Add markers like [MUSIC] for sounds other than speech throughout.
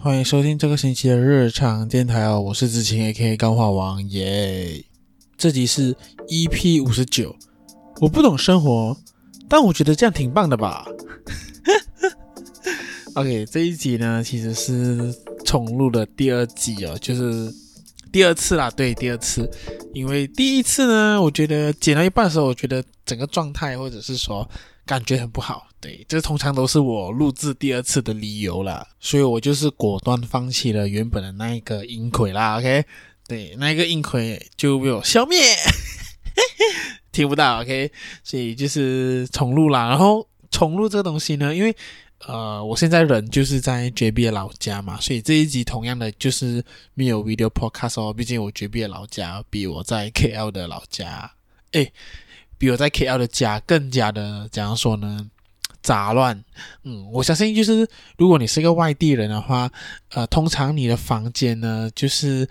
欢迎收听这个星期的日常电台哦，我是子晴 AK 钢化王耶。这集是 EP 五十九，我不懂生活，但我觉得这样挺棒的吧。[LAUGHS] OK，这一集呢其实是重录的第二集哦，就是第二次啦，对，第二次。因为第一次呢，我觉得剪到一半的时候，我觉得整个状态或者是说感觉很不好。对，这通常都是我录制第二次的理由啦，所以我就是果断放弃了原本的那一个音轨啦。OK，对，那一个音轨就被我消灭，[LAUGHS] 听不到。OK，所以就是重录啦。然后重录这个东西呢，因为呃，我现在人就是在 JB 的老家嘛，所以这一集同样的就是没有 video podcast 哦。毕竟我 JB 的老家比我在 KL 的老家，诶，比我在 KL 的家更加的怎样说呢？杂乱，嗯，我相信就是如果你是一个外地人的话，呃，通常你的房间呢，就是，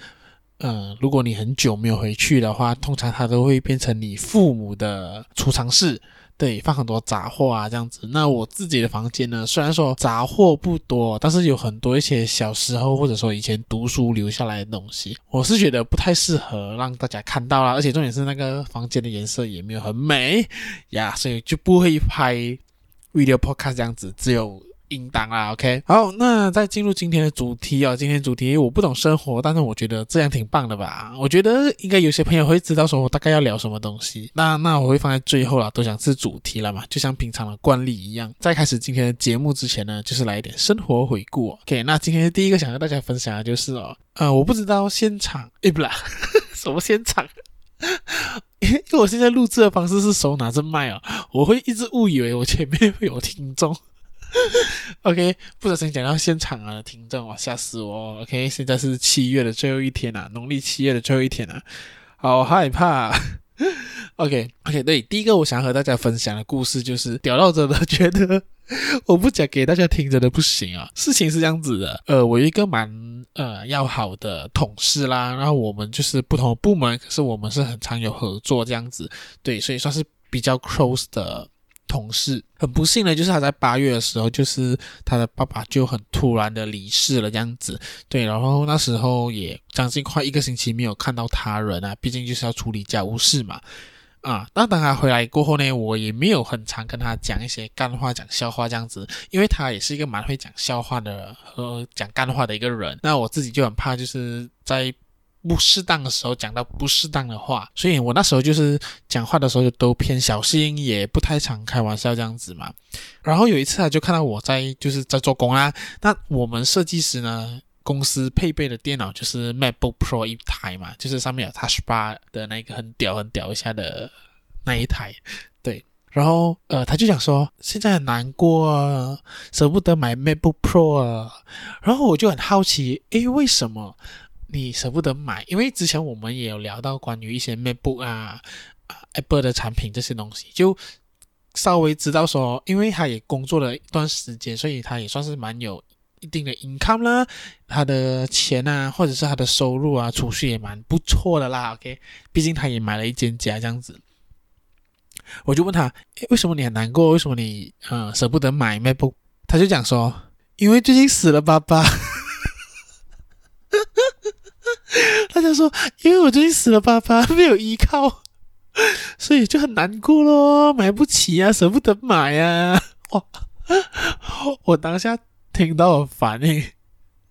嗯、如果你很久没有回去的话，通常它都会变成你父母的储藏室，对，放很多杂货啊这样子。那我自己的房间呢，虽然说杂货不多，但是有很多一些小时候或者说以前读书留下来的东西，我是觉得不太适合让大家看到啦，而且重点是那个房间的颜色也没有很美呀，所以就不会拍。Video podcast 这样子，只有音档啦，OK。好，那再进入今天的主题哦。今天主题我不懂生活，但是我觉得这样挺棒的吧。我觉得应该有些朋友会知道说我大概要聊什么东西。那那我会放在最后啦，都想是主题了嘛，就像平常的惯例一样。在开始今天的节目之前呢，就是来一点生活回顾哦。OK，那今天第一个想和大家分享的就是哦，呃，我不知道现场，诶，不啦，[LAUGHS] 什么现场？[LAUGHS] 因为我现在录制的方式是手拿着麦啊，我会一直误以为我前面会有听众。OK，不小心讲到现场啊，听众，哇，吓死我！OK，现在是七月的最后一天啊，农历七月的最后一天啊，好害怕。[LAUGHS] OK，OK，、对，第一个我想和大家分享的故事就是屌到真的觉得。[LAUGHS] 我不讲给大家听，真的不行啊！事情是这样子的，呃，我有一个蛮呃要好的同事啦，然后我们就是不同部门，可是我们是很常有合作这样子，对，所以算是比较 close 的同事。很不幸的就是他在八月的时候，就是他的爸爸就很突然的离世了这样子，对，然后那时候也将近快一个星期没有看到他人啊，毕竟就是要处理家务事嘛。啊，那等他回来过后呢，我也没有很常跟他讲一些干话、讲笑话这样子，因为他也是一个蛮会讲笑话的和讲干话的一个人。那我自己就很怕，就是在不适当的时候讲到不适当的话，所以我那时候就是讲话的时候都偏小心，也不太常开玩笑这样子嘛。然后有一次他就看到我在就是在做工啊，那我们设计师呢，公司配备的电脑就是 MacBook Pro 一台嘛，就是上面有 Touch Bar 的那个很屌很屌一下的那一台，对。然后呃，他就讲说现在很难过啊，舍不得买 MacBook Pro 啊。然后我就很好奇，诶，为什么你舍不得买？因为之前我们也有聊到关于一些 MacBook 啊、啊 Apple 的产品这些东西，就稍微知道说，因为他也工作了一段时间，所以他也算是蛮有。一定的 income 啦，他的钱啊，或者是他的收入啊，储蓄也蛮不错的啦。OK，毕竟他也买了一间家这样子，我就问他，诶，为什么你很难过？为什么你呃舍不得买 MacBook？他就讲说，因为最近死了爸爸。[LAUGHS] 他就说，因为我最近死了爸爸，没有依靠，所以就很难过咯，买不起啊，舍不得买啊。哇，我当下。听到我反应，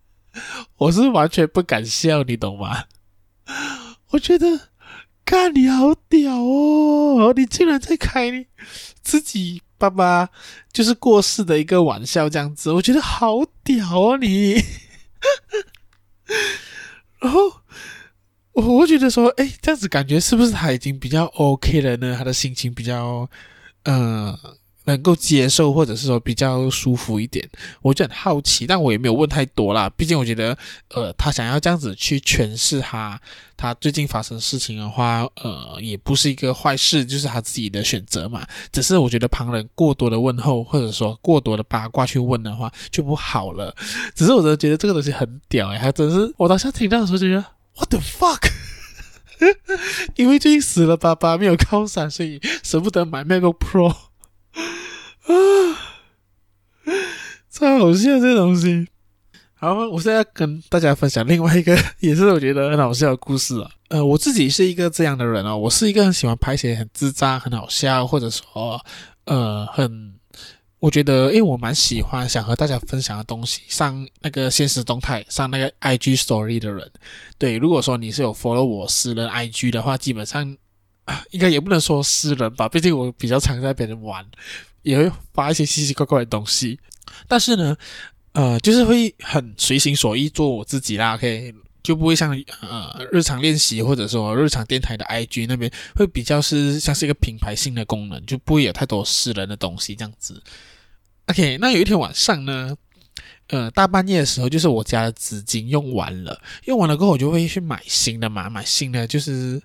[LAUGHS] 我是完全不敢笑，你懂吗？我觉得，看你好屌哦！你竟然在开你自己爸爸就是过世的一个玩笑，这样子，我觉得好屌哦你。[LAUGHS] 然后我我觉得说，哎，这样子感觉是不是他已经比较 OK 了呢？他的心情比较，嗯、能够接受，或者是说比较舒服一点，我就很好奇，但我也没有问太多啦。毕竟我觉得，呃，他想要这样子去诠释他他最近发生事情的话，呃，也不是一个坏事，就是他自己的选择嘛。只是我觉得旁人过多的问候，或者说过多的八卦去问的话，就不好了。只是我真的觉得这个东西很屌诶，还真是我当时听到的时候就觉得，What the fuck？[LAUGHS] 因为最近死了爸爸，没有靠山，所以舍不得买 MacBook Pro。啊，[SIGHS] 超好笑这东西。好，我现在跟大家分享另外一个，[LAUGHS] 也是我觉得很好笑的故事啊。呃，我自己是一个这样的人哦，我是一个很喜欢拍一些很智障、很好笑，或者说呃很，我觉得因为我蛮喜欢想和大家分享的东西，上那个现实动态，上那个 IG Story 的人。对，如果说你是有 follow 我私人 IG 的话，基本上啊，应该也不能说私人吧，毕竟我比较常在别人玩，也会发一些奇奇怪怪的东西。但是呢，呃，就是会很随心所欲做我自己啦，OK，就不会像呃日常练习或者说日常电台的 IG 那边会比较是像是一个品牌性的功能，就不会有太多私人的东西这样子。OK，那有一天晚上呢，呃，大半夜的时候，就是我家的纸巾用完了，用完了过后我就会去买新的嘛，买新的就是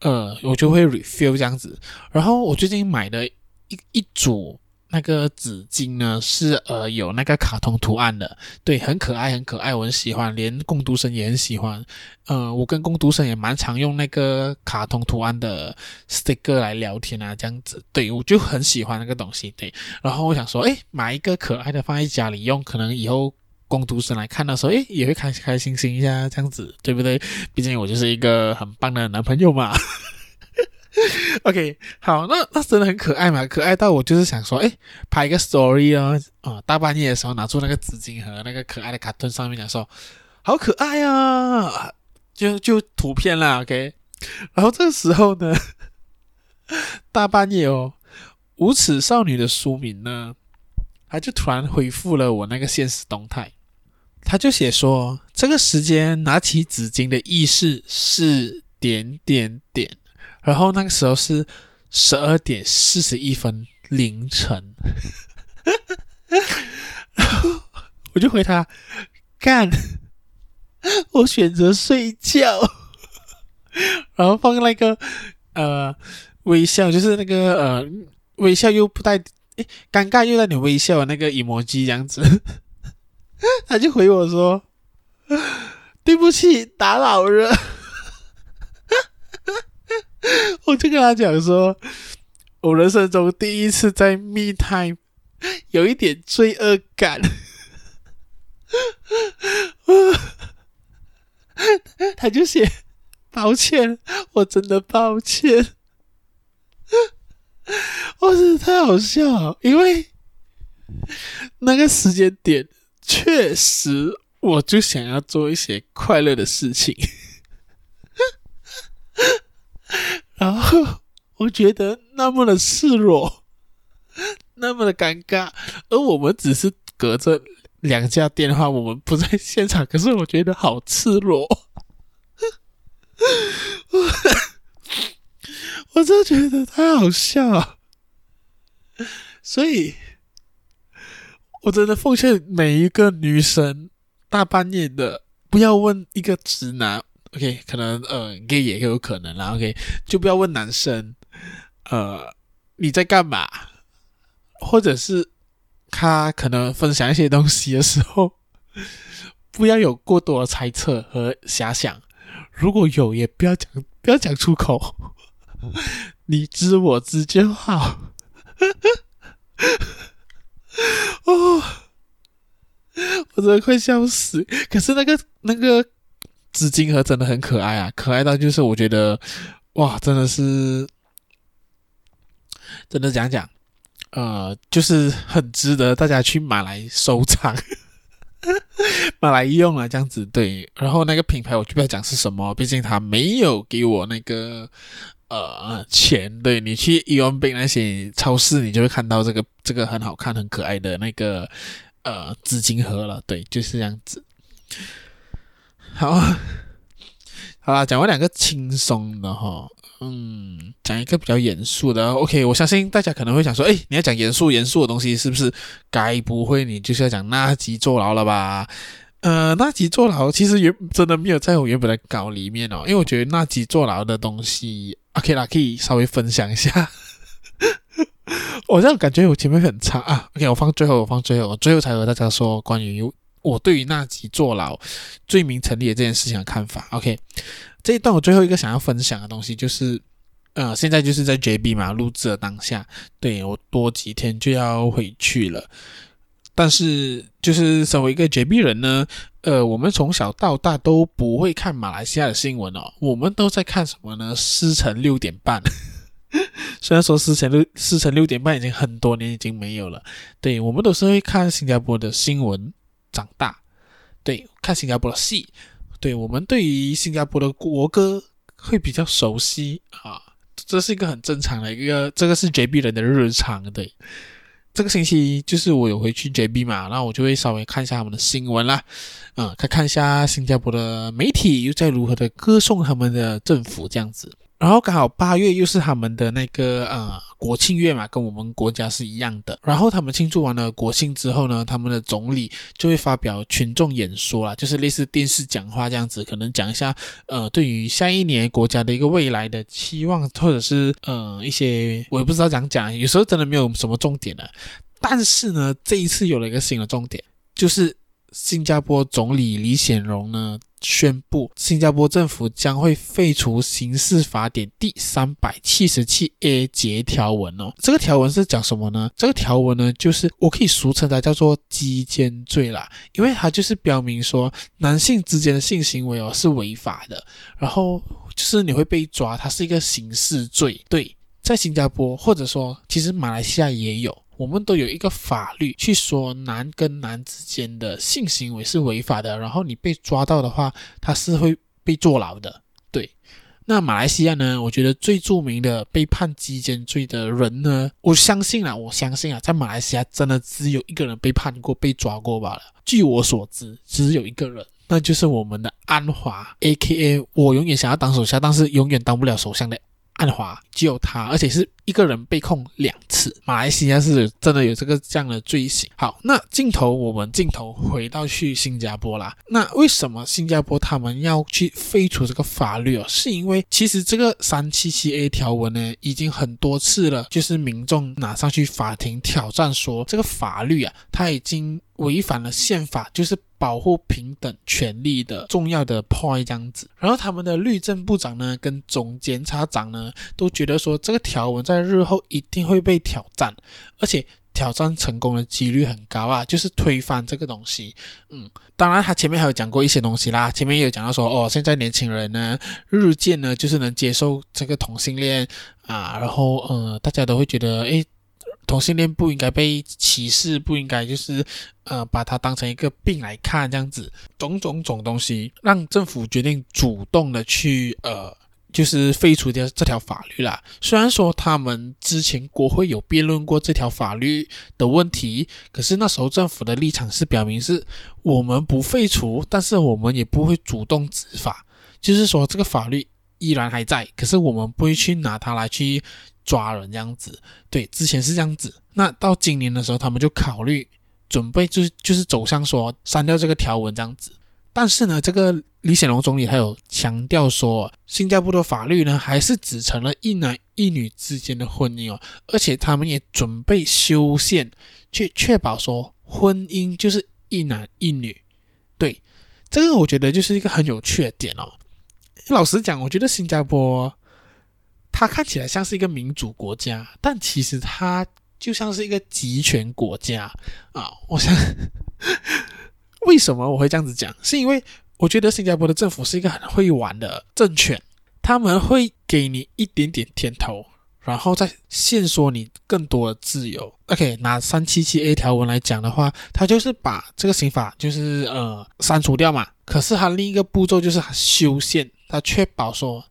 呃，我就会 refill 这样子。然后我最近买的一一组。那个纸巾呢是呃有那个卡通图案的，对，很可爱，很可爱，我很喜欢，连工读生也很喜欢。呃，我跟工读生也蛮常用那个卡通图案的 sticker 来聊天啊，这样子，对，我就很喜欢那个东西，对。然后我想说，诶，买一个可爱的放在家里用，可能以后工读生来看的时候，诶，也会开开心心一下，这样子，对不对？毕竟我就是一个很棒的男朋友嘛。[LAUGHS] OK，好，那那真的很可爱嘛，可爱到我就是想说，诶，拍一个 story 哦，啊，大半夜的时候拿出那个纸巾盒，那个可爱的卡通上面讲说，好可爱啊，就就图片啦，OK，然后这个时候呢，大半夜哦，无耻少女的书名呢，他就突然回复了我那个现实动态，他就写说，这个时间拿起纸巾的意识是点点点。然后那个时候是十二点四十一分凌晨，[LAUGHS] 我就回他干，我选择睡觉，然后放那个呃微笑，就是那个呃微笑又不带诶尴尬又带点微笑的那个 emoji 这样子，[LAUGHS] 他就回我说对不起打扰了。[LAUGHS] 我就跟他讲说，我人生中第一次在 me time [GASPS] 有一点罪恶感。[LAUGHS] 他就写抱歉，我真的抱歉。[LAUGHS] 我真的太好笑了，因为那个时间点确实，我就想要做一些快乐的事情。然后 [LAUGHS] 我觉得那么的赤裸，那么的尴尬，而我们只是隔着两家电话，我们不在现场。可是我觉得好赤裸，[LAUGHS] 我真的觉得太好笑了。所以，我真的奉劝每一个女生，大半夜的不要问一个直男。OK，可能呃，gay 也有可能啦。OK，就不要问男生，呃，你在干嘛？或者是他可能分享一些东西的时候，不要有过多的猜测和遐想。如果有，也不要讲，不要讲出口。[LAUGHS] 你知我知就好。[LAUGHS] 哦，我真的快笑死。可是那个那个。纸巾盒真的很可爱啊，可爱到就是我觉得，哇，真的是，真的讲讲，呃，就是很值得大家去买来收藏，[LAUGHS] 买来用啊，这样子对。然后那个品牌我就不要讲是什么，毕竟他没有给我那个呃钱。对，你去伊恩贝那些超市，你就会看到这个这个很好看、很可爱的那个呃纸巾盒了。对，就是这样子。好，[LAUGHS] 好啦，讲完两个轻松的哈，嗯，讲一个比较严肃的。OK，我相信大家可能会想说，诶，你要讲严肃严肃的东西，是不是？该不会你就是要讲纳吉坐牢了吧？呃，纳吉坐牢其实原真的没有在我原本的稿里面哦，因为我觉得纳吉坐牢的东西，OK 啦，可以稍微分享一下。[LAUGHS] 我这样感觉我前面很差啊，OK，我放最后，我放最后，我最后才和大家说关于。我对于那集坐牢罪名成立的这件事情的看法，OK，这一段我最后一个想要分享的东西就是，呃，现在就是在 JB 嘛录制的当下，对，我多几天就要回去了。但是就是身为一个绝壁人呢，呃，我们从小到大都不会看马来西亚的新闻哦，我们都在看什么呢？狮城六点半。[LAUGHS] 虽然说狮城六狮城六点半已经很多年已经没有了，对，我们都是会看新加坡的新闻长大，对，看新加坡的戏，对，我们对于新加坡的国歌会比较熟悉啊，这是一个很正常的一个，这个是 JB 人的日常，对。这个星期就是我有回去 JB 嘛，然后我就会稍微看一下他们的新闻啦，嗯，看看一下新加坡的媒体又在如何的歌颂他们的政府这样子。然后刚好八月又是他们的那个呃国庆月嘛，跟我们国家是一样的。然后他们庆祝完了国庆之后呢，他们的总理就会发表群众演说啦，就是类似电视讲话这样子，可能讲一下呃对于下一年国家的一个未来的期望，或者是呃一些我也不知道怎样讲，有时候真的没有什么重点的。但是呢，这一次有了一个新的重点，就是新加坡总理李显龙呢。宣布，新加坡政府将会废除刑事法典第三百七十七 A 节条文哦。这个条文是讲什么呢？这个条文呢，就是我可以俗称它叫做鸡奸罪啦，因为它就是标明说男性之间的性行为哦是违法的，然后就是你会被抓，它是一个刑事罪。对，在新加坡或者说其实马来西亚也有。我们都有一个法律去说男跟男之间的性行为是违法的，然后你被抓到的话，他是会被坐牢的。对，那马来西亚呢？我觉得最著名的被判鸡奸罪的人呢，我相信啊，我相信啊，在马来西亚真的只有一个人被判过、被抓过罢了。据我所知，只有一个人，那就是我们的安华，AKA 我永远想要当首相，但是永远当不了首相的安华，只有他，而且是。一个人被控两次，马来西亚是真的有这个这样的罪行。好，那镜头我们镜头回到去新加坡啦。那为什么新加坡他们要去废除这个法律哦？是因为其实这个三七七 A 条文呢，已经很多次了，就是民众拿上去法庭挑战说这个法律啊，它已经违反了宪法，就是保护平等权利的重要的 point 这样子。然后他们的律政部长呢，跟总检察长呢，都觉得说这个条文在在日后一定会被挑战，而且挑战成功的几率很高啊！就是推翻这个东西。嗯，当然他前面还有讲过一些东西啦，前面也有讲到说，哦，现在年轻人呢，日渐呢就是能接受这个同性恋啊，然后呃，大家都会觉得，诶，同性恋不应该被歧视，不应该就是呃把它当成一个病来看，这样子，种种种东西，让政府决定主动的去呃。就是废除掉这条法律啦。虽然说他们之前国会有辩论过这条法律的问题，可是那时候政府的立场是表明是我们不废除，但是我们也不会主动执法。就是说这个法律依然还在，可是我们不会去拿它来去抓人这样子。对，之前是这样子。那到今年的时候，他们就考虑准备就是就是走向说删掉这个条文这样子。但是呢，这个李显龙总理还有强调说，新加坡的法律呢，还是只成了一男一女之间的婚姻哦，而且他们也准备修宪，去确保说婚姻就是一男一女。对，这个我觉得就是一个很有趣的点哦。老实讲，我觉得新加坡它看起来像是一个民主国家，但其实它就像是一个集权国家啊。我想。[LAUGHS] 为什么我会这样子讲？是因为我觉得新加坡的政府是一个很会玩的政权，他们会给你一点点甜头，然后再限缩你更多的自由。OK，拿三七七 A 条文来讲的话，他就是把这个刑法就是呃删除掉嘛。可是他另一个步骤就是修宪，他确保说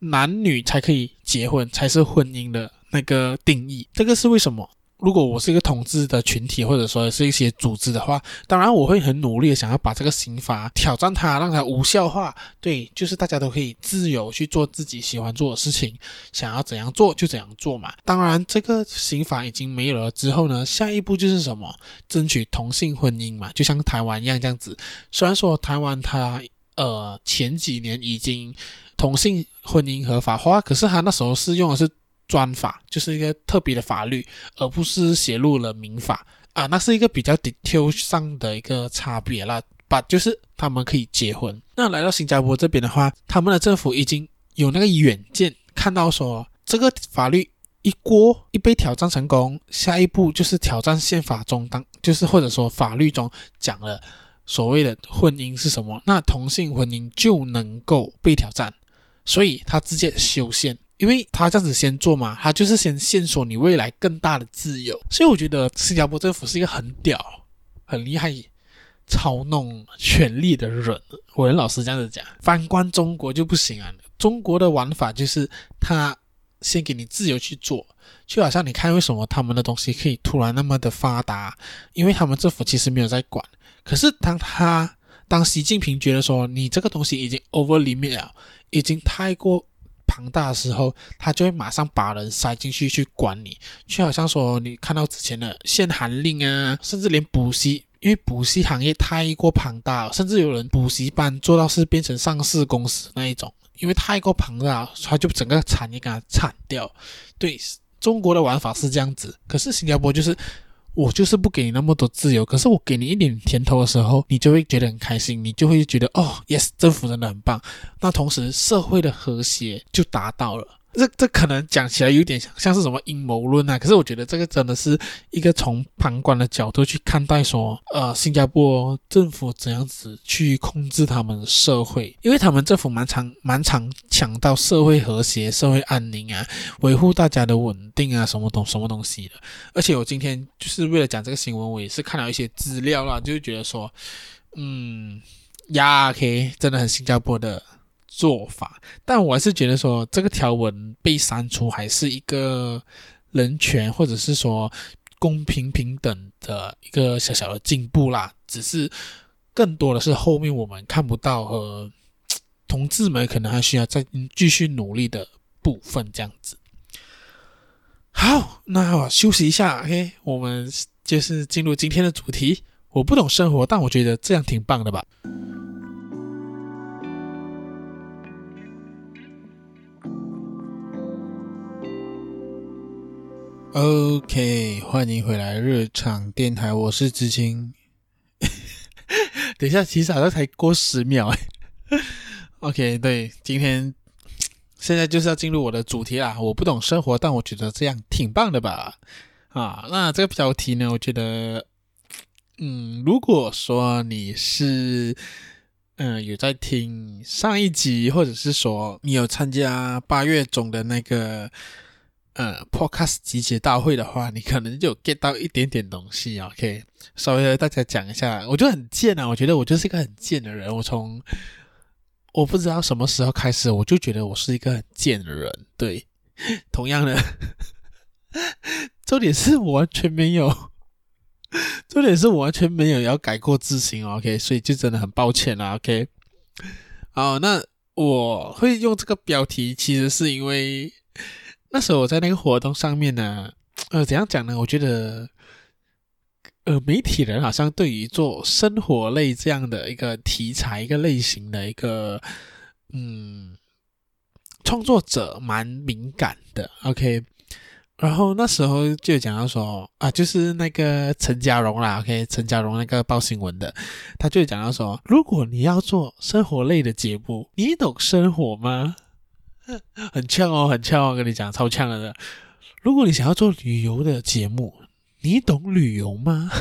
男女才可以结婚，才是婚姻的那个定义。这个是为什么？如果我是一个统治的群体，或者说是一些组织的话，当然我会很努力的想要把这个刑法挑战它，让它无效化。对，就是大家都可以自由去做自己喜欢做的事情，想要怎样做就怎样做嘛。当然，这个刑法已经没有了之后呢，下一步就是什么？争取同性婚姻嘛，就像台湾一样这样子。虽然说台湾它呃前几年已经同性婚姻合法化，可是它那时候是用的是。专法就是一个特别的法律，而不是写入了民法啊，那是一个比较 detail 上的一个差别啦。把就是他们可以结婚。那来到新加坡这边的话，他们的政府已经有那个远见，看到说这个法律一过一被挑战成功，下一步就是挑战宪法中当就是或者说法律中讲了所谓的婚姻是什么，那同性婚姻就能够被挑战，所以他直接修宪，因为他这样子先做嘛，他就是先限缩你未来更大的自由，所以我觉得新加坡政府是一个很屌、很厉害操弄权力的人。我跟老师这样子讲，反观中国就不行啊，中国的玩法就是他。先给你自由去做，就好像你看为什么他们的东西可以突然那么的发达，因为他们政府其实没有在管。可是当他当习近平觉得说你这个东西已经 over limit 了，已经太过庞大的时候，他就会马上把人塞进去去管你，就好像说你看到之前的限韩令啊，甚至连补习，因为补习行业太过庞大，甚至有人补习班做到是变成上市公司那一种。因为太过庞大，他就整个产业给它铲掉。对，中国的玩法是这样子，可是新加坡就是我就是不给你那么多自由，可是我给你一点甜头的时候，你就会觉得很开心，你就会觉得哦，yes，政府真的很棒。那同时社会的和谐就达到了。这这可能讲起来有点像是什么阴谋论啊，可是我觉得这个真的是一个从旁观的角度去看待说，呃，新加坡政府怎样子去控制他们的社会，因为他们政府蛮常蛮常强调社会和谐、社会安宁啊，维护大家的稳定啊，什么东什么东西的。而且我今天就是为了讲这个新闻，我也是看了一些资料啦，就是觉得说，嗯，呀，OK，真的很新加坡的。做法，但我还是觉得说这个条文被删除还是一个人权或者是说公平平等的一个小小的进步啦。只是更多的是后面我们看不到和同志们可能还需要再继续努力的部分这样子。好，那我休息一下，OK，我们就是进入今天的主题。我不懂生活，但我觉得这样挺棒的吧。OK，欢迎回来日常电台，我是知青。[LAUGHS] 等一下，其实好像才过十秒哎。[LAUGHS] OK，对，今天现在就是要进入我的主题啦。我不懂生活，但我觉得这样挺棒的吧？啊，那这个标题呢，我觉得，嗯，如果说你是，嗯，有在听上一集，或者是说你有参加八月中的那个。呃，Podcast 集结大会的话，你可能就 get 到一点点东西，OK？稍微和大家讲一下，我觉得很贱啊！我觉得我就是一个很贱的人。我从我不知道什么时候开始，我就觉得我是一个很贱的人。对，同样的，重点是我完全没有，重点是我完全没有要改过自新，OK？所以就真的很抱歉啦，OK？好，那我会用这个标题，其实是因为。那时候我在那个活动上面呢，呃，怎样讲呢？我觉得，呃，媒体人好像对于做生活类这样的一个题材、一个类型的一个，嗯，创作者蛮敏感的。OK，然后那时候就讲到说啊，就是那个陈嘉荣啦，OK，陈嘉荣那个报新闻的，他就讲到说，如果你要做生活类的节目，你懂生活吗？[LAUGHS] 很呛哦，很呛哦，跟你讲超呛的。如果你想要做旅游的节目，你懂旅游吗？[LAUGHS]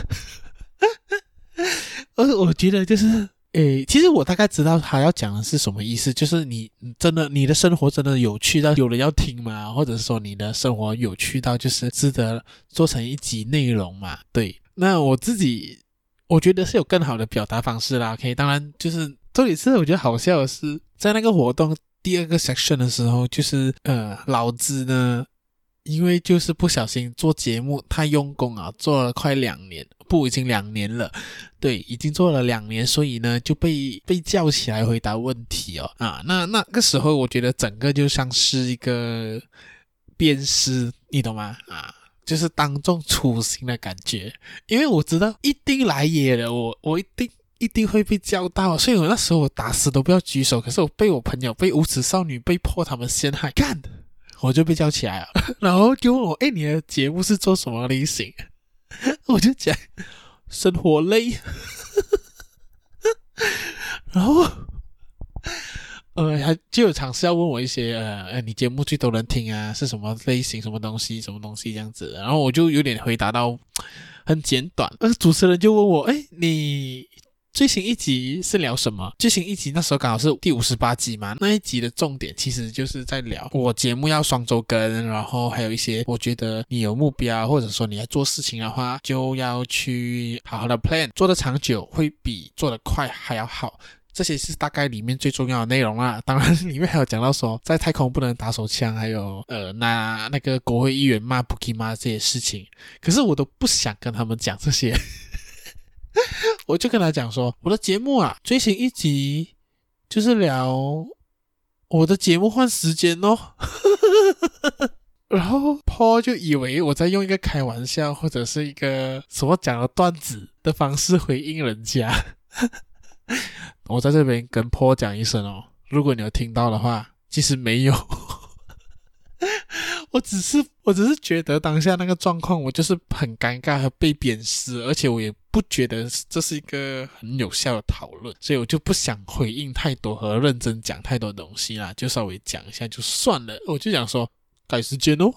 呃，我觉得就是，诶，其实我大概知道他要讲的是什么意思，就是你真的你的生活真的有趣到有人要听吗？或者是说你的生活有趣到就是值得做成一集内容嘛？对，那我自己我觉得是有更好的表达方式啦。可以，当然就是这里是我觉得好笑的是在那个活动。第二个 section 的时候，就是呃，老子呢，因为就是不小心做节目太用功啊，做了快两年，不，已经两年了，对，已经做了两年，所以呢就被被叫起来回答问题哦，啊，那那个时候我觉得整个就像是一个鞭尸，你懂吗？啊，就是当众处刑的感觉，因为我知道一定来也了，我我一定。一定会被叫到，所以我那时候我打死都不要举手。可是我被我朋友、被无耻少女被迫他们陷害，干，我就被叫起来了。[LAUGHS] 然后就问我：“哎，你的节目是做什么类型？” [LAUGHS] 我就讲生活类。[LAUGHS] 然后呃，还就有尝试要问我一些呃，你节目最多人听啊是什么类型、什么东西、什么东西这样子，然后我就有点回答到很简短，而主持人就问我，哎，你。最新一集是聊什么？最新一集那时候刚好是第五十八集嘛，那一集的重点其实就是在聊我节目要双周更，然后还有一些我觉得你有目标，或者说你要做事情的话，就要去好好的 plan，做得长久会比做得快还要好。这些是大概里面最重要的内容啦。当然里面还有讲到说在太空不能打手枪，还有呃那那个国会议员骂 Pokemon 这些事情，可是我都不想跟他们讲这些。[LAUGHS] 我就跟他讲说，我的节目啊，最新一集就是聊我的节目换时间哦。[LAUGHS] 然后 Paul 就以为我在用一个开玩笑或者是一个什么讲的段子的方式回应人家。[LAUGHS] 我在这边跟 Paul 讲一声哦，如果你有听到的话，其实没有。[LAUGHS] 我只是，我只是觉得当下那个状况，我就是很尴尬和被贬视，而且我也不觉得这是一个很有效的讨论，所以我就不想回应太多和认真讲太多东西啦，就稍微讲一下就算了。我就想说，改时间哦。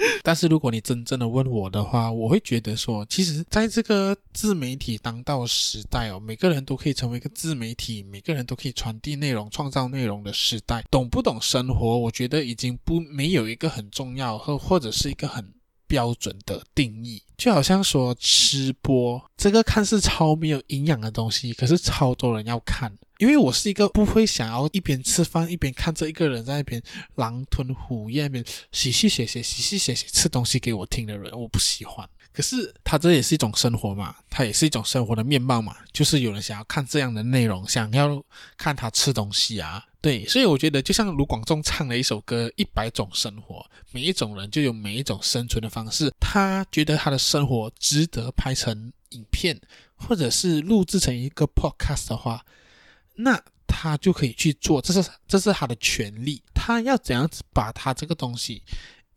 [LAUGHS] 但是如果你真正的问我的话，我会觉得说，其实在这个自媒体当道时代哦，每个人都可以成为一个自媒体，每个人都可以传递内容、创造内容的时代。懂不懂生活，我觉得已经不没有一个很重要或或者是一个很标准的定义。就好像说吃播这个看似超没有营养的东西，可是超多人要看。因为我是一个不会想要一边吃饭一边看着一个人在那边狼吞虎咽，那边洗洗写写洗洗写写吃东西给我听的人，我不喜欢。可是他这也是一种生活嘛，他也是一种生活的面貌嘛，就是有人想要看这样的内容，想要看他吃东西啊，对。所以我觉得就像卢广仲唱了一首歌《一百种生活》，每一种人就有每一种生存的方式，他觉得他的生活值得拍成影片，或者是录制成一个 podcast 的话。那他就可以去做，这是这是他的权利。他要怎样子把他这个东西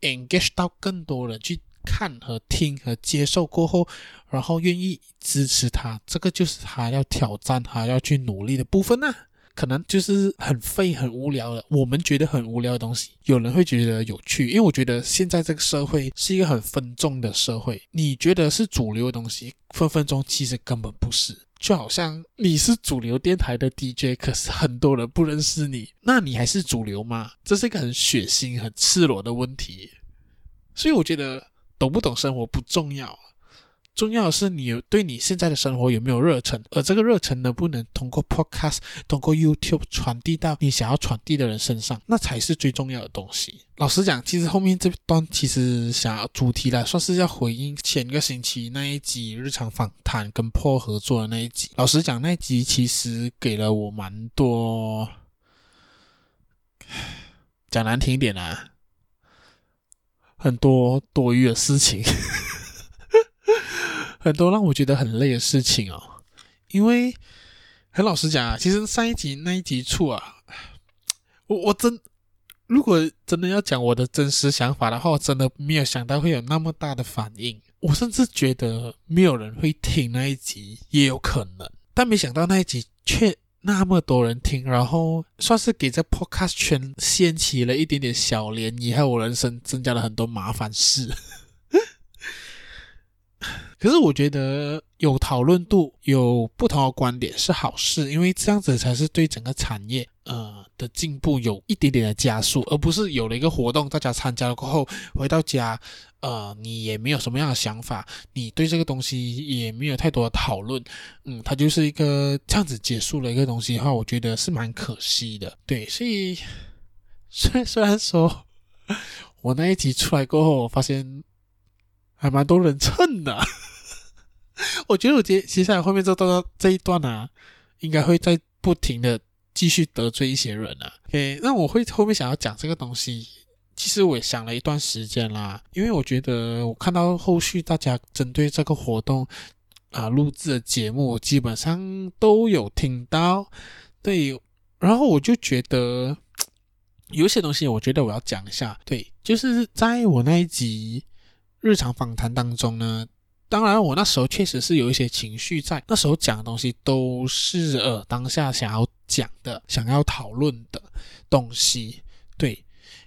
engage 到更多人去看和听和接受过后，然后愿意支持他，这个就是他要挑战、他要去努力的部分呢、啊。可能就是很废、很无聊的，我们觉得很无聊的东西，有人会觉得有趣。因为我觉得现在这个社会是一个很分众的社会，你觉得是主流的东西，分分钟其实根本不是。就好像你是主流电台的 DJ，可是很多人不认识你，那你还是主流吗？这是一个很血腥、很赤裸的问题。所以我觉得懂不懂生活不重要。重要的是你有对你现在的生活有没有热忱，而这个热忱能不能通过 Podcast、通过 YouTube 传递到你想要传递的人身上，那才是最重要的东西。老实讲，其实后面这段其实想要主题来算是要回应前个星期那一集日常访谈跟 Paul 合作的那一集。老实讲，那一集其实给了我蛮多，讲难听一点啊，很多多余的事情。很多让我觉得很累的事情哦，因为很老实讲啊，其实上一集那一集处啊，我我真如果真的要讲我的真实想法的话，我真的没有想到会有那么大的反应。我甚至觉得没有人会听那一集也有可能，但没想到那一集却那么多人听，然后算是给这 podcast 圈掀起了一点点小涟漪，还有我人生增加了很多麻烦事。[SIGHS] 可是我觉得有讨论度、有不同的观点是好事，因为这样子才是对整个产业呃的进步有一点点的加速，而不是有了一个活动，大家参加了过后回到家，呃，你也没有什么样的想法，你对这个东西也没有太多的讨论，嗯，它就是一个这样子结束了一个东西的话，我觉得是蛮可惜的。对，所以虽 [LAUGHS] 虽然说我那一集出来过后，我发现还蛮多人蹭的。[LAUGHS] 我觉得我接接下来后面这段这一段啊，应该会在不停的继续得罪一些人啊。OK，那我会后面想要讲这个东西，其实我也想了一段时间啦，因为我觉得我看到后续大家针对这个活动啊录制的节目，我基本上都有听到，对，然后我就觉得有些东西，我觉得我要讲一下，对，就是在我那一集日常访谈当中呢。当然，我那时候确实是有一些情绪在，那时候讲的东西都是呃当下想要讲的、想要讨论的东西，对。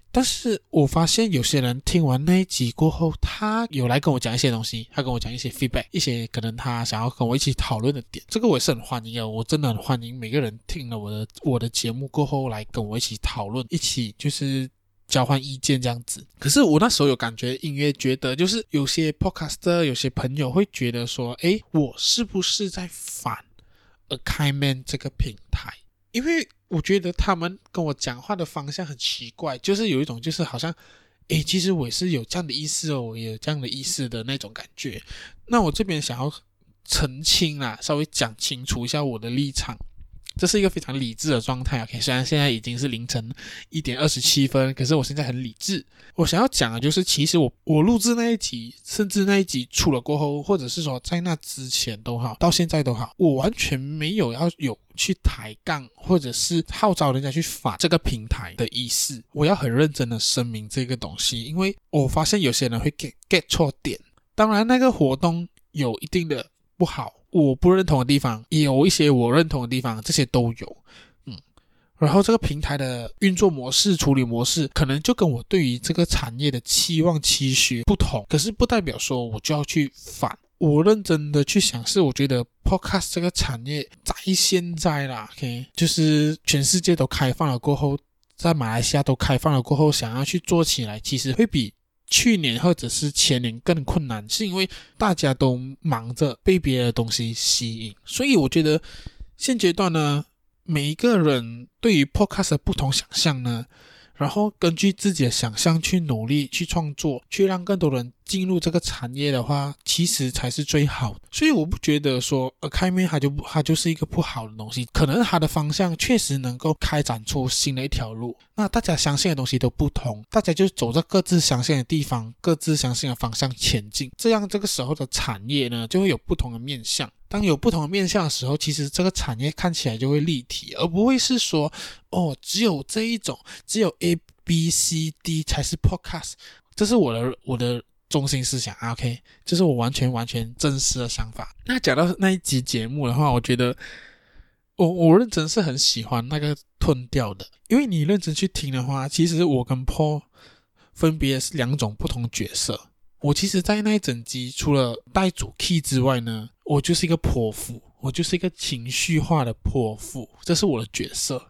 但是我发现有些人听完那一集过后，他有来跟我讲一些东西，他跟我讲一些 feedback，一些可能他想要跟我一起讨论的点，这个我也是很欢迎的。我真的很欢迎每个人听了我的我的节目过后来跟我一起讨论，一起就是交换意见这样子。可是我那时候有感觉，隐约觉得就是有些 podcaster，有些朋友会觉得说，诶，我是不是在反 AKIMAN 这个平台？因为我觉得他们跟我讲话的方向很奇怪，就是有一种就是好像，诶，其实我也是有这样的意思哦，我有这样的意思的那种感觉。那我这边想要澄清啦，稍微讲清楚一下我的立场。这是一个非常理智的状态，OK，虽然现在已经是凌晨一点二十七分，可是我现在很理智。我想要讲的就是，其实我我录制那一集，甚至那一集出了过后，或者是说在那之前都好，到现在都好，我完全没有要有去抬杠，或者是号召人家去反这个平台的意思。我要很认真的声明这个东西，因为我发现有些人会 get get 错点。当然，那个活动有一定的不好。我不认同的地方，也有一些我认同的地方，这些都有，嗯，然后这个平台的运作模式、处理模式，可能就跟我对于这个产业的期望期许不同，可是不代表说我就要去反。我认真的去想，是我觉得 Podcast 这个产业在现在啦，OK，就是全世界都开放了过后，在马来西亚都开放了过后，想要去做起来，其实会比。去年或者是前年更困难，是因为大家都忙着被别的东西吸引，所以我觉得现阶段呢，每一个人对于 Podcast 的不同想象呢。然后根据自己的想象去努力去创作，去让更多人进入这个产业的话，其实才是最好的。所以我不觉得说，AKIMAN 它就不它就是一个不好的东西，可能它的方向确实能够开展出新的一条路。那大家相信的东西都不同，大家就走着各自相信的地方，各自相信的方向前进，这样这个时候的产业呢，就会有不同的面向。当有不同的面向的时候，其实这个产业看起来就会立体，而不会是说哦，只有这一种，只有 A、B、C、D 才是 Podcast。这是我的我的中心思想，OK，这是我完全完全真实的想法。那讲到那一集节目的话，我觉得我我认真是很喜欢那个吞掉的，因为你认真去听的话，其实我跟 Paul 分别是两种不同角色。我其实，在那一整集，除了带主 key 之外呢，我就是一个泼妇，我就是一个情绪化的泼妇，这是我的角色。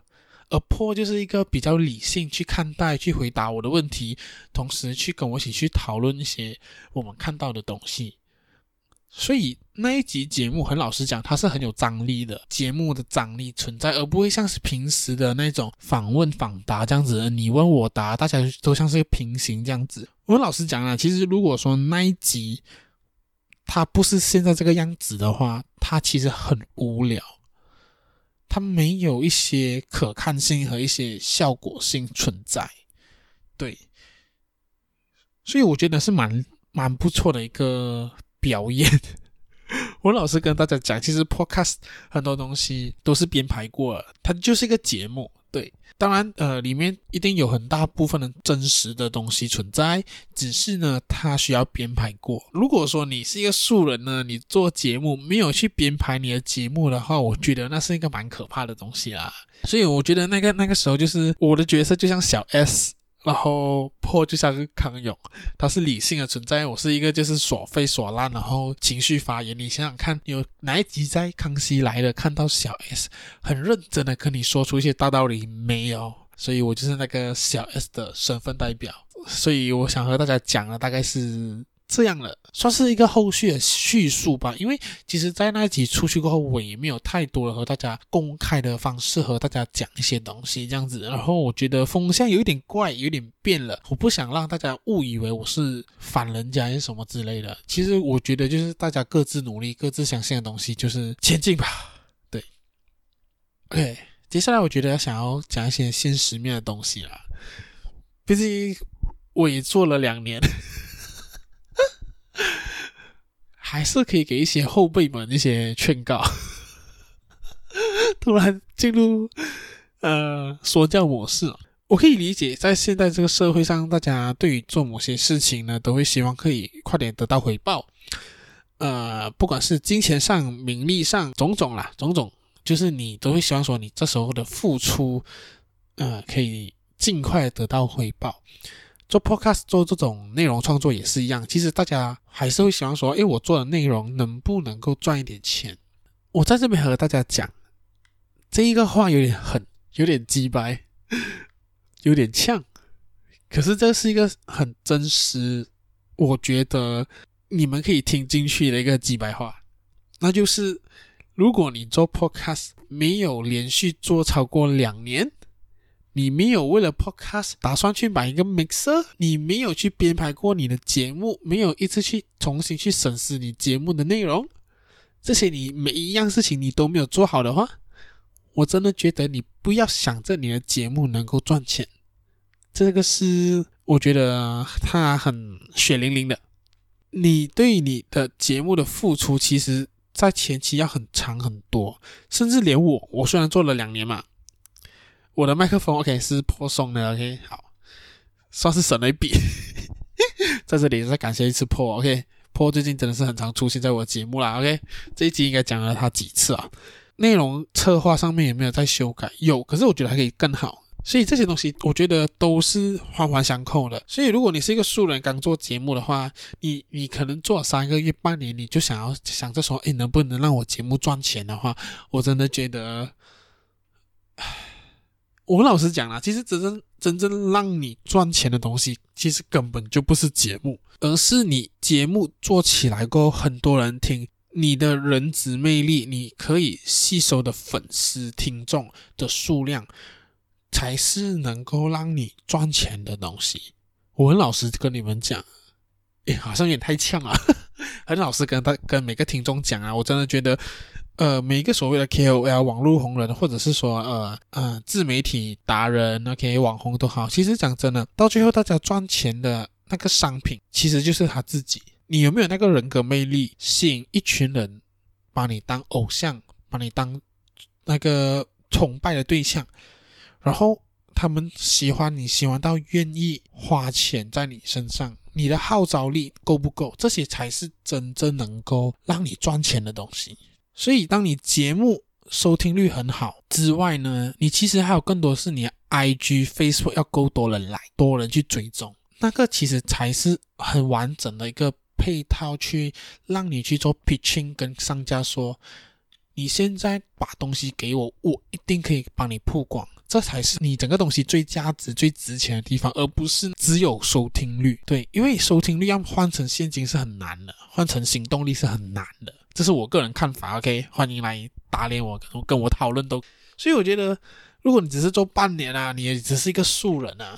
而泼就是一个比较理性去看待、去回答我的问题，同时去跟我一起去讨论一些我们看到的东西。所以那一集节目，很老实讲，它是很有张力的，节目的张力存在，而不会像是平时的那种访问访答这样子，你问我答，大家都像是一个平行这样子。我老实讲啊，其实如果说那一集它不是现在这个样子的话，它其实很无聊，它没有一些可看性和一些效果性存在，对，所以我觉得是蛮蛮不错的一个。表演，[LAUGHS] 我老是跟大家讲，其实 Podcast 很多东西都是编排过了，它就是一个节目。对，当然，呃，里面一定有很大部分的真实的东西存在，只是呢，它需要编排过。如果说你是一个素人呢，你做节目没有去编排你的节目的话，我觉得那是一个蛮可怕的东西啦。所以我觉得那个那个时候，就是我的角色就像小 S。然后破就像是康永，他是理性的存在，我是一个就是耍废耍烂，然后情绪发言。你想想看，有哪一集在康熙来了看到小 S 很认真的跟你说出一些大道理没有？所以我就是那个小 S 的身份代表，所以我想和大家讲的大概是。这样了，算是一个后续的叙述吧。因为其实，在那一集出去过后，我也没有太多的和大家公开的方式和大家讲一些东西，这样子。然后我觉得风向有一点怪，有点变了。我不想让大家误以为我是反人家还是什么之类的。其实我觉得，就是大家各自努力，各自相信的东西，就是前进吧。对，OK。接下来，我觉得想要讲一些现实面的东西啦。毕竟我也做了两年。还是可以给一些后辈们一些劝告。[LAUGHS] 突然进入呃说教模式，我可以理解，在现在这个社会上，大家对于做某些事情呢，都会希望可以快点得到回报。呃，不管是金钱上、名利上，种种啦，种种，就是你都会希望说，你这时候的付出，呃，可以尽快得到回报。做 podcast 做这种内容创作也是一样，其实大家还是会希望说，诶，我做的内容能不能够赚一点钱？我在这边和大家讲，这一个话有点狠，有点鸡掰，[LAUGHS] 有点呛，可是这是一个很真实，我觉得你们可以听进去的一个鸡掰话，那就是如果你做 podcast 没有连续做超过两年。你没有为了 Podcast 打算去买一个 mixer，你没有去编排过你的节目，没有一次去重新去审视你节目的内容，这些你每一样事情你都没有做好的话，我真的觉得你不要想着你的节目能够赚钱，这个是我觉得它很血淋淋的。你对你的节目的付出，其实在前期要很长很多，甚至连我，我虽然做了两年嘛。我的麦克风 OK 是破送的 OK 好，算是省了一笔，[LAUGHS] 在这里再感谢一次破 OK 破最近真的是很常出现在我的节目啦 OK 这一集应该讲了他几次啊，内容策划上面有没有在修改？有，可是我觉得还可以更好，所以这些东西我觉得都是环环相扣的。所以如果你是一个素人刚做节目的话，你你可能做三个月半年你就想要想着说，诶，能不能让我节目赚钱的话，我真的觉得，我老实讲啦，其实真正真正让你赚钱的东西，其实根本就不是节目，而是你节目做起来过后，很多人听，你的人质魅力，你可以吸收的粉丝听众的数量，才是能够让你赚钱的东西。我很老实跟你们讲，诶，好像有点太呛了，[LAUGHS] 很老实跟他跟每个听众讲啊，我真的觉得。呃，每一个所谓的 KOL 网络红人，或者是说呃呃自媒体达人，OK 网红都好，其实讲真的，到最后大家赚钱的那个商品，其实就是他自己。你有没有那个人格魅力，吸引一群人把你当偶像，把你当那个崇拜的对象，然后他们喜欢你，喜欢到愿意花钱在你身上，你的号召力够不够？这些才是真正能够让你赚钱的东西。所以，当你节目收听率很好之外呢，你其实还有更多是你的 IG、Facebook 要够多人来，多人去追踪，那个其实才是很完整的一个配套，去让你去做 pitching，跟商家说，你现在把东西给我，我一定可以帮你曝光，这才是你整个东西最价值、最值钱的地方，而不是只有收听率。对，因为收听率要换成现金是很难的，换成行动力是很难的。这是我个人看法，OK，欢迎来打脸我，跟我讨论都。所以我觉得，如果你只是做半年啊，你也只是一个素人啊，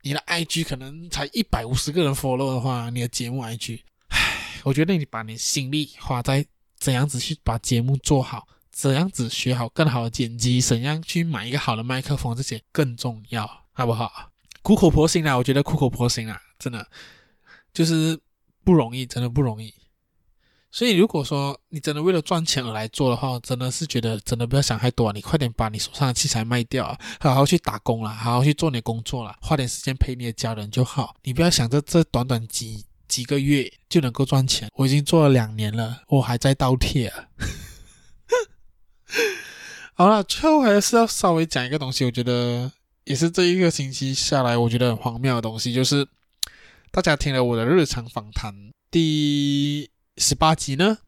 你的 IG 可能才一百五十个人 follow 的话，你的节目 IG，唉，我觉得你把你心力花在怎样子去把节目做好，怎样子学好更好的剪辑，怎样去买一个好的麦克风，这些更重要，好不好？苦口婆心啊，我觉得苦口婆心啊，真的就是不容易，真的不容易。所以，如果说你真的为了赚钱而来做的话，真的是觉得真的不要想太多！你快点把你手上的器材卖掉，好好去打工啦，好好去做你的工作啦，花点时间陪你的家人就好。你不要想着这短短几几个月就能够赚钱。我已经做了两年了，我还在倒贴啊。好了，最后还是要稍微讲一个东西，我觉得也是这一个星期下来我觉得很荒谬的东西，就是大家听了我的日常访谈第。十八集呢？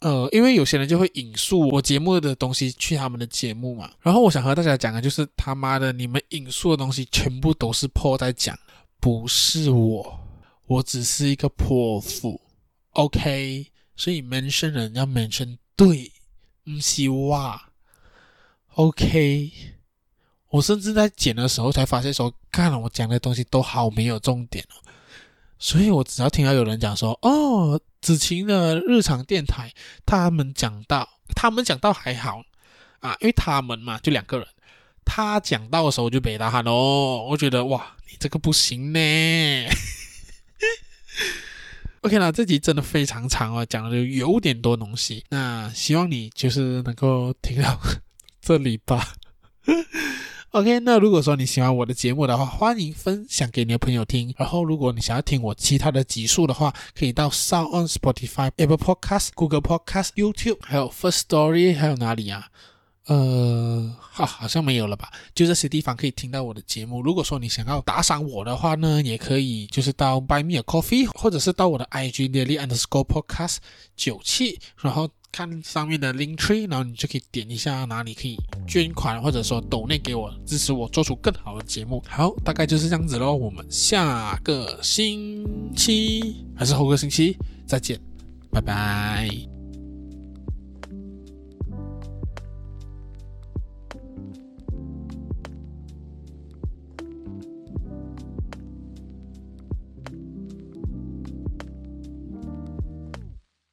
呃，因为有些人就会引述我节目的东西去他们的节目嘛。然后我想和大家讲的，就是他妈的，你们引述的东西全部都是破在讲，不是我，我只是一个泼妇。OK，所以 mention 人要 mention 对，不是哇。OK，我甚至在剪的时候才发现说，看了我讲的东西都好没有重点哦。所以我只要听到有人讲说，哦，子晴的日常电台，他们讲到，他们讲到还好啊，因为他们嘛就两个人，他讲到的时候就被他喊哦，我觉得哇，你这个不行呢。[LAUGHS] OK 啦，这集真的非常长啊，讲的就有点多东西，那希望你就是能够听到这里吧。OK，那如果说你喜欢我的节目的话，欢迎分享给你的朋友听。然后，如果你想要听我其他的集数的话，可以到 Sound on Spotify、Apple Podcast、Google Podcast、YouTube，还有 First Story，还有哪里啊？呃，好，好像没有了吧？就这些地方可以听到我的节目。如果说你想要打赏我的话呢，也可以，就是到 Buy Me a Coffee，或者是到我的 IG Daily Underscore Podcast 九七，然后。看上面的 link tree，然后你就可以点一下哪里可以捐款，或者说抖内给我支持我做出更好的节目。好，大概就是这样子喽。我们下个星期还是后个星期再见，拜拜。